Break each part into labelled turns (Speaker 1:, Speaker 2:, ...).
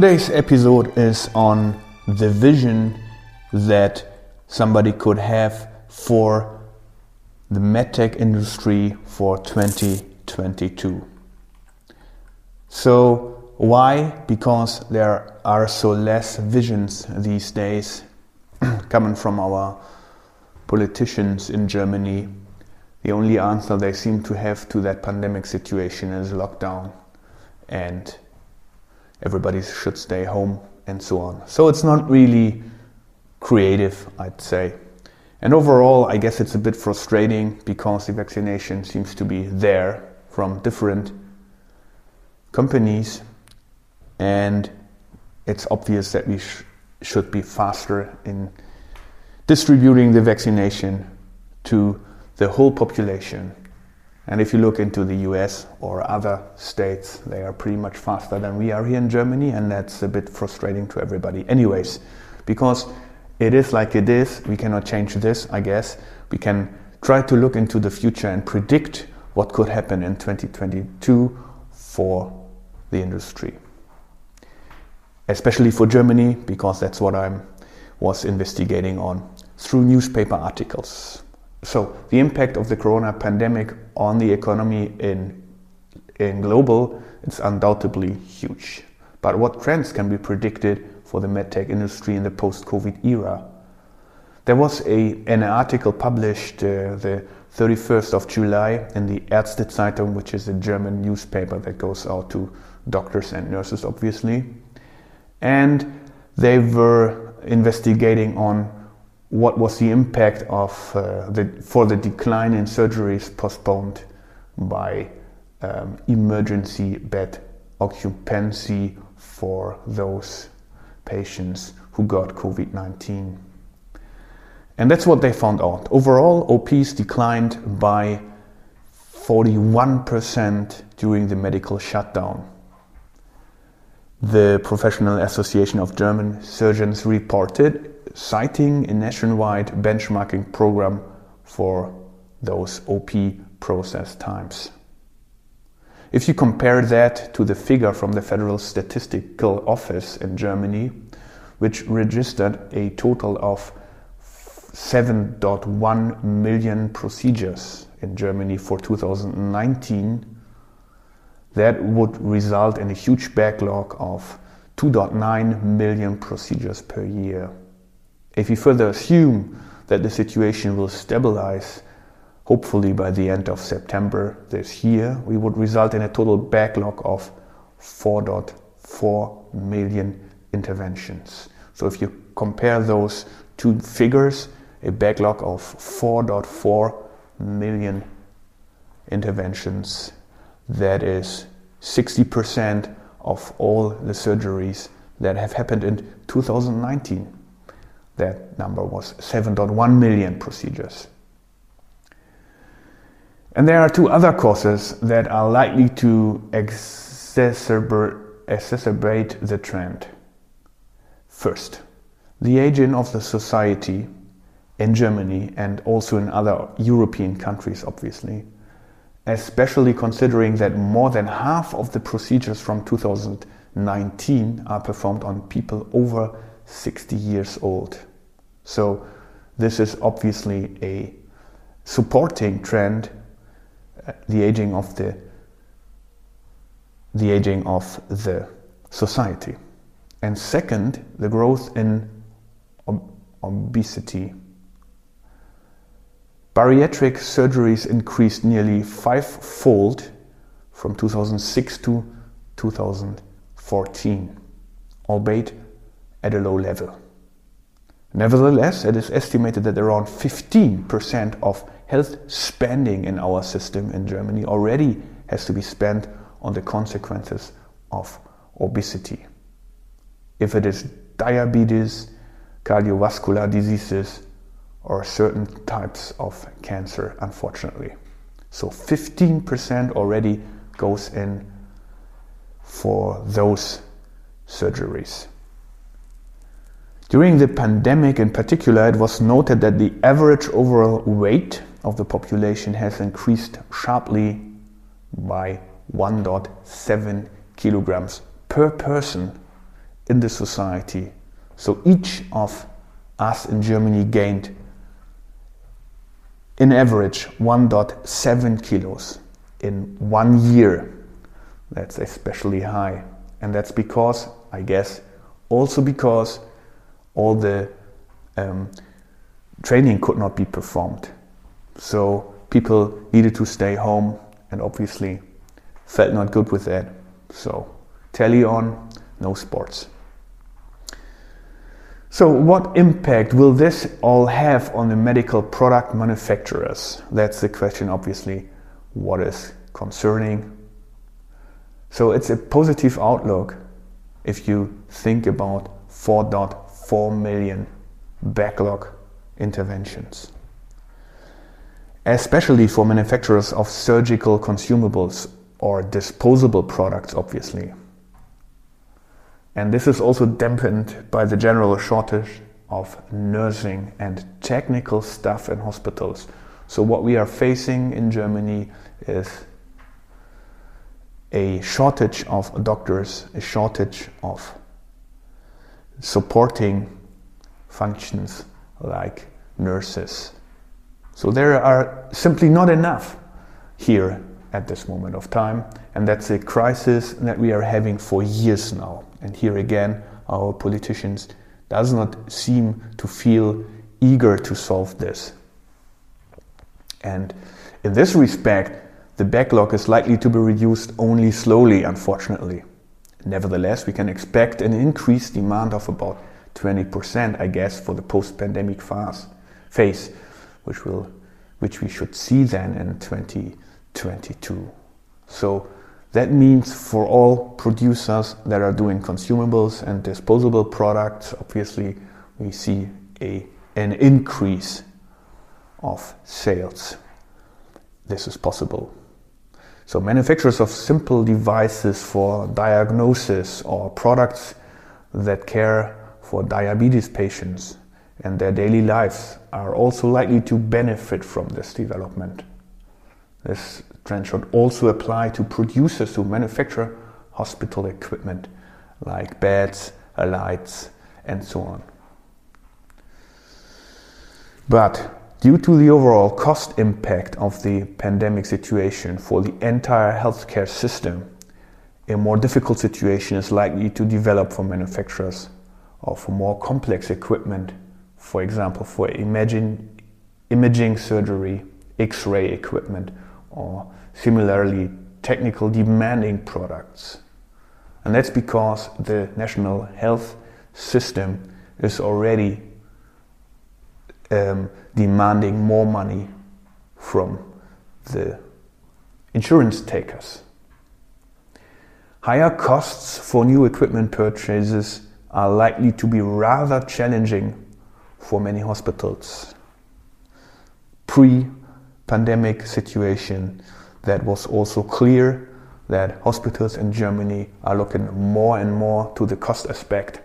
Speaker 1: Today's episode is on the vision that somebody could have for the medtech industry for 2022. So, why? Because there are so less visions these days coming from our politicians in Germany. The only answer they seem to have to that pandemic situation is lockdown and everybody should stay home and so on. So it's not really creative, I'd say. And overall, I guess it's a bit frustrating because the vaccination seems to be there from different companies, and it's obvious that we sh- should be faster in distributing the vaccination to the whole population. And if you look into the US or other states, they are pretty much faster than we are here in Germany, and that's a bit frustrating to everybody. Anyways, because it is like it is, we cannot change this, I guess. We can try to look into the future and predict what could happen in 2022 for the industry. Especially for Germany, because that's what I was investigating on through newspaper articles. So the impact of the corona pandemic on the economy in in global it's undoubtedly huge. But what trends can be predicted for the medtech industry in the post-COVID era? There was a, an article published uh, the 31st of July in the Ärzte Zeitung, which is a German newspaper that goes out to doctors and nurses, obviously. And they were investigating on what was the impact of uh, the, for the decline in surgeries postponed by um, emergency bed occupancy for those patients who got COVID 19. And that's what they found out. Overall, OPs declined by 41% during the medical shutdown. The Professional Association of German Surgeons reported citing a nationwide benchmarking program for those OP process times. If you compare that to the figure from the Federal Statistical Office in Germany, which registered a total of 7.1 million procedures in Germany for 2019, that would result in a huge backlog of 2.9 million procedures per year. If we further assume that the situation will stabilize, hopefully by the end of September this year, we would result in a total backlog of 4.4 million interventions. So if you compare those two figures, a backlog of 4.4 million interventions, that is 60% of all the surgeries that have happened in 2019. That number was 7.1 million procedures. And there are two other causes that are likely to exacerbate, the trend. First, the aging of the society in Germany and also in other European countries, obviously, especially considering that more than half of the procedures from 2019 are performed on people over 60 years old. So this is obviously a supporting trend, uh, the aging of the the aging of the society. And second, the growth in ob- obesity. Bariatric surgeries increased nearly five-fold from 2006 to 2014, albeit at a low level. Nevertheless, it is estimated that around 15% of health spending in our system in Germany already has to be spent on the consequences of obesity. If it is diabetes, cardiovascular diseases, or certain types of cancer, unfortunately. So 15% already goes in for those surgeries. During the pandemic, in particular, it was noted that the average overall weight of the population has increased sharply by 1.7 kilograms per person in the society. So each of us in Germany gained in average 1.7 kilos in one year. That's especially high. And that's because, I guess, also because all the um, training could not be performed. So people needed to stay home and obviously felt not good with that. So telly on, no sports. So, what impact will this all have on the medical product manufacturers? That's the question, obviously, what is concerning. So, it's a positive outlook if you think about 4.4 million backlog interventions, especially for manufacturers of surgical consumables or disposable products, obviously. And this is also dampened by the general shortage of nursing and technical staff in hospitals. So, what we are facing in Germany is a shortage of doctors, a shortage of supporting functions like nurses. So, there are simply not enough here at this moment of time. And that's a crisis that we are having for years now. And here again, our politicians does not seem to feel eager to solve this. And in this respect, the backlog is likely to be reduced only slowly, unfortunately. Nevertheless, we can expect an increased demand of about 20%, I guess, for the post-pandemic phase, which will, which we should see then in 2022. So that means for all producers that are doing consumables and disposable products, obviously we see a, an increase of sales. This is possible. So manufacturers of simple devices for diagnosis or products that care for diabetes patients and their daily lives are also likely to benefit from this development. This trend should also apply to producers who manufacture hospital equipment like beds, lights, and so on. But due to the overall cost impact of the pandemic situation for the entire healthcare system, a more difficult situation is likely to develop for manufacturers of more complex equipment, for example, for imaging, imaging surgery, X ray equipment, or similarly technical demanding products. And that's because the national health system is already um, demanding more money from the insurance takers. Higher costs for new equipment purchases are likely to be rather challenging for many hospitals. Pre pandemic situation that was also clear that hospitals in Germany are looking more and more to the cost aspect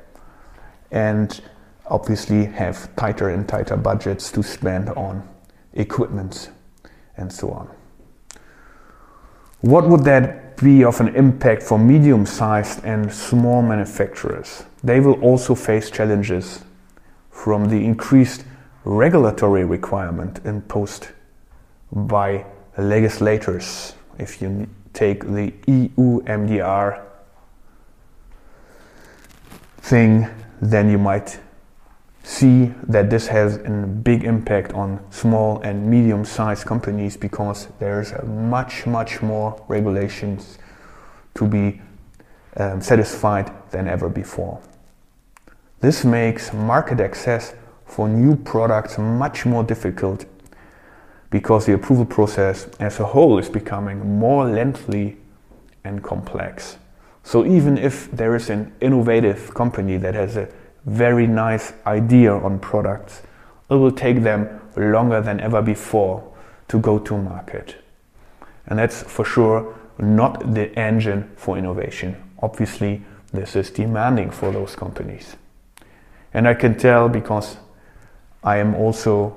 Speaker 1: and obviously have tighter and tighter budgets to spend on equipment and so on. What would that be of an impact for medium sized and small manufacturers? They will also face challenges from the increased regulatory requirement imposed by legislators. If you take the EU MDR thing, then you might see that this has a big impact on small and medium sized companies because there's much, much more regulations to be um, satisfied than ever before. This makes market access for new products much more difficult because the approval process as a whole is becoming more lengthy and complex. So even if there is an innovative company that has a very nice idea on products, it will take them longer than ever before to go to market. And that's for sure not the engine for innovation. Obviously, this is demanding for those companies. And I can tell because I am also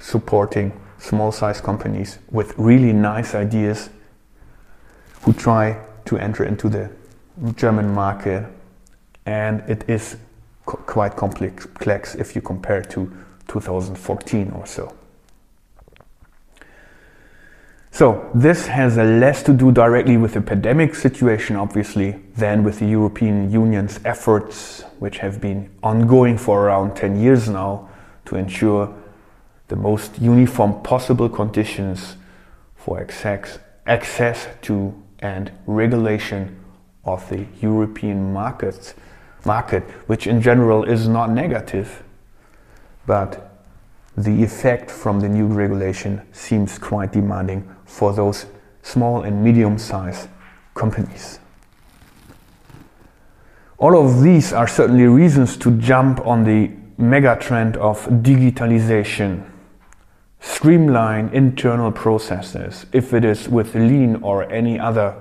Speaker 1: supporting small size companies with really nice ideas who try to enter into the German market and it is quite complex if you compare to 2014 or so. So, this has less to do directly with the pandemic situation, obviously, than with the European Union's efforts, which have been ongoing for around 10 years now, to ensure the most uniform possible conditions for access, access to and regulation of the European markets, market, which in general is not negative, but the effect from the new regulation seems quite demanding for those small and medium sized companies. All of these are certainly reasons to jump on the mega trend of digitalization. Streamline internal processes if it is with lean or any other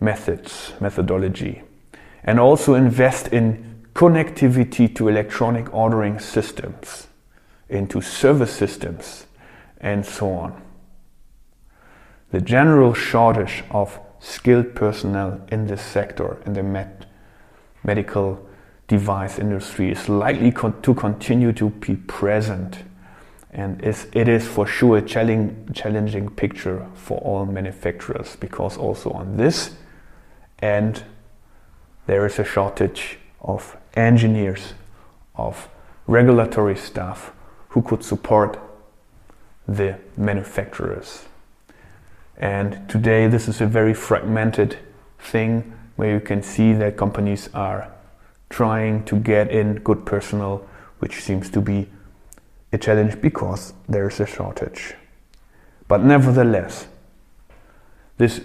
Speaker 1: methods, methodology. And also invest in connectivity to electronic ordering systems, into service systems, and so on. The general shortage of skilled personnel in this sector, in the med- medical device industry, is likely con- to continue to be present. And it is for sure a challenging picture for all manufacturers because also on this end there is a shortage of engineers, of regulatory staff who could support the manufacturers. And today, this is a very fragmented thing where you can see that companies are trying to get in good personnel, which seems to be a challenge because there is a shortage. But nevertheless, this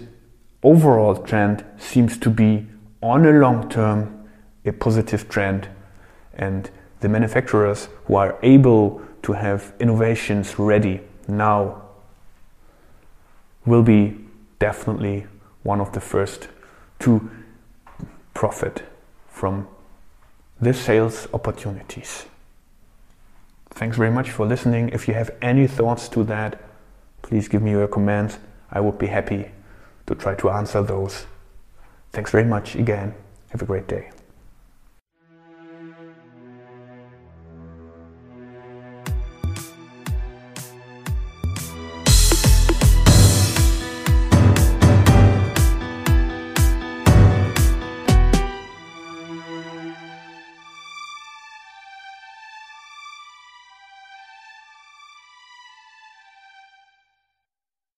Speaker 1: overall trend seems to be on a long term a positive trend, and the manufacturers who are able to have innovations ready now will be definitely one of the first to profit from the sales opportunities. Thanks very much for listening. If you have any thoughts to that, please give me your comments. I would be happy to try to answer those. Thanks very much again. Have a great day.